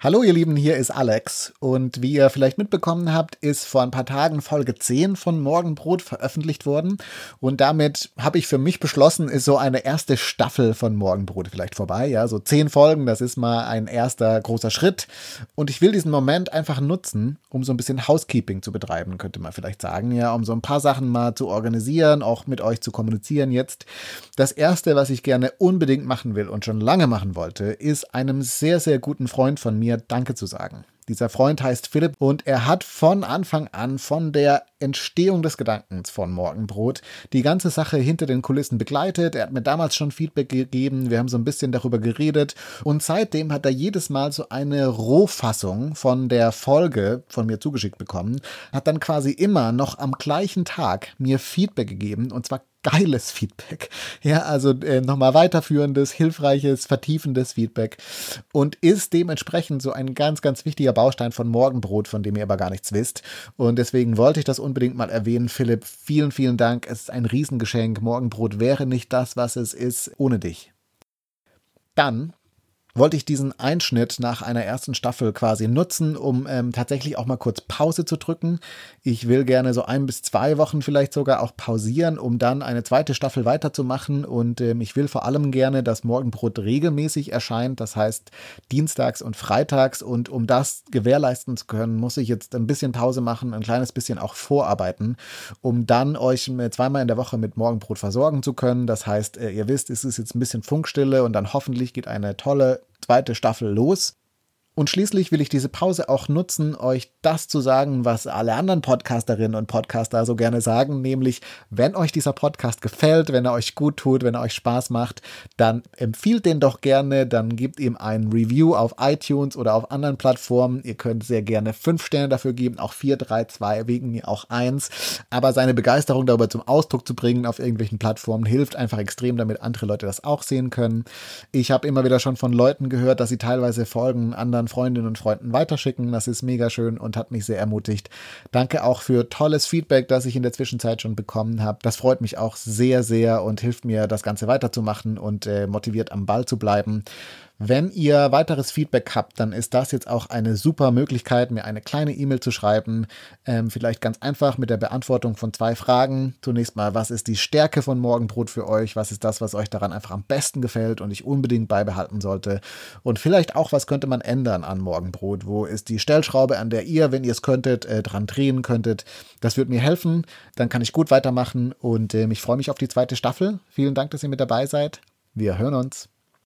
Hallo ihr Lieben, hier ist Alex. Und wie ihr vielleicht mitbekommen habt, ist vor ein paar Tagen Folge 10 von Morgenbrot veröffentlicht worden. Und damit habe ich für mich beschlossen, ist so eine erste Staffel von Morgenbrot vielleicht vorbei, ja, so 10 Folgen, das ist mal ein erster großer Schritt. Und ich will diesen Moment einfach nutzen, um so ein bisschen Housekeeping zu betreiben, könnte man vielleicht sagen, ja, um so ein paar Sachen mal zu organisieren, auch mit euch zu kommunizieren jetzt. Das erste, was ich gerne unbedingt machen will und schon lange machen wollte, ist einem sehr, sehr guten Freund von mir Danke zu sagen. Dieser Freund heißt Philipp und er hat von Anfang an, von der Entstehung des Gedankens von Morgenbrot, die ganze Sache hinter den Kulissen begleitet. Er hat mir damals schon Feedback gegeben, wir haben so ein bisschen darüber geredet. Und seitdem hat er jedes Mal so eine Rohfassung von der Folge von mir zugeschickt bekommen, hat dann quasi immer noch am gleichen Tag mir Feedback gegeben. Und zwar geiles Feedback. Ja, also äh, nochmal weiterführendes, hilfreiches, vertiefendes Feedback und ist dementsprechend so ein ganz, ganz wichtiger Baustein von Morgenbrot, von dem ihr aber gar nichts wisst. Und deswegen wollte ich das unbedingt mal erwähnen. Philipp, vielen, vielen Dank. Es ist ein Riesengeschenk. Morgenbrot wäre nicht das, was es ist, ohne dich. Dann wollte ich diesen Einschnitt nach einer ersten Staffel quasi nutzen, um ähm, tatsächlich auch mal kurz Pause zu drücken. Ich will gerne so ein bis zwei Wochen vielleicht sogar auch pausieren, um dann eine zweite Staffel weiterzumachen. Und ähm, ich will vor allem gerne, dass Morgenbrot regelmäßig erscheint, das heißt dienstags und freitags. Und um das gewährleisten zu können, muss ich jetzt ein bisschen Pause machen, ein kleines bisschen auch vorarbeiten, um dann euch zweimal in der Woche mit Morgenbrot versorgen zu können. Das heißt, äh, ihr wisst, es ist jetzt ein bisschen Funkstille und dann hoffentlich geht eine tolle zweite Staffel los. Und schließlich will ich diese Pause auch nutzen, euch das zu sagen, was alle anderen Podcasterinnen und Podcaster so gerne sagen, nämlich, wenn euch dieser Podcast gefällt, wenn er euch gut tut, wenn er euch Spaß macht, dann empfiehlt den doch gerne, dann gebt ihm ein Review auf iTunes oder auf anderen Plattformen. Ihr könnt sehr gerne fünf Sterne dafür geben, auch vier, drei, zwei, wegen mir auch eins. Aber seine Begeisterung darüber zum Ausdruck zu bringen auf irgendwelchen Plattformen hilft einfach extrem, damit andere Leute das auch sehen können. Ich habe immer wieder schon von Leuten gehört, dass sie teilweise Folgen anderen Freundinnen und Freunden weiterschicken. Das ist mega schön und hat mich sehr ermutigt. Danke auch für tolles Feedback, das ich in der Zwischenzeit schon bekommen habe. Das freut mich auch sehr, sehr und hilft mir, das Ganze weiterzumachen und äh, motiviert am Ball zu bleiben. Wenn ihr weiteres Feedback habt, dann ist das jetzt auch eine super Möglichkeit, mir eine kleine E-Mail zu schreiben. Ähm, vielleicht ganz einfach mit der Beantwortung von zwei Fragen. Zunächst mal, was ist die Stärke von Morgenbrot für euch? Was ist das, was euch daran einfach am besten gefällt und ich unbedingt beibehalten sollte? Und vielleicht auch, was könnte man ändern an Morgenbrot? Wo ist die Stellschraube, an der ihr, wenn ihr es könntet, äh, dran drehen könntet? Das wird mir helfen. Dann kann ich gut weitermachen und äh, ich freue mich auf die zweite Staffel. Vielen Dank, dass ihr mit dabei seid. Wir hören uns.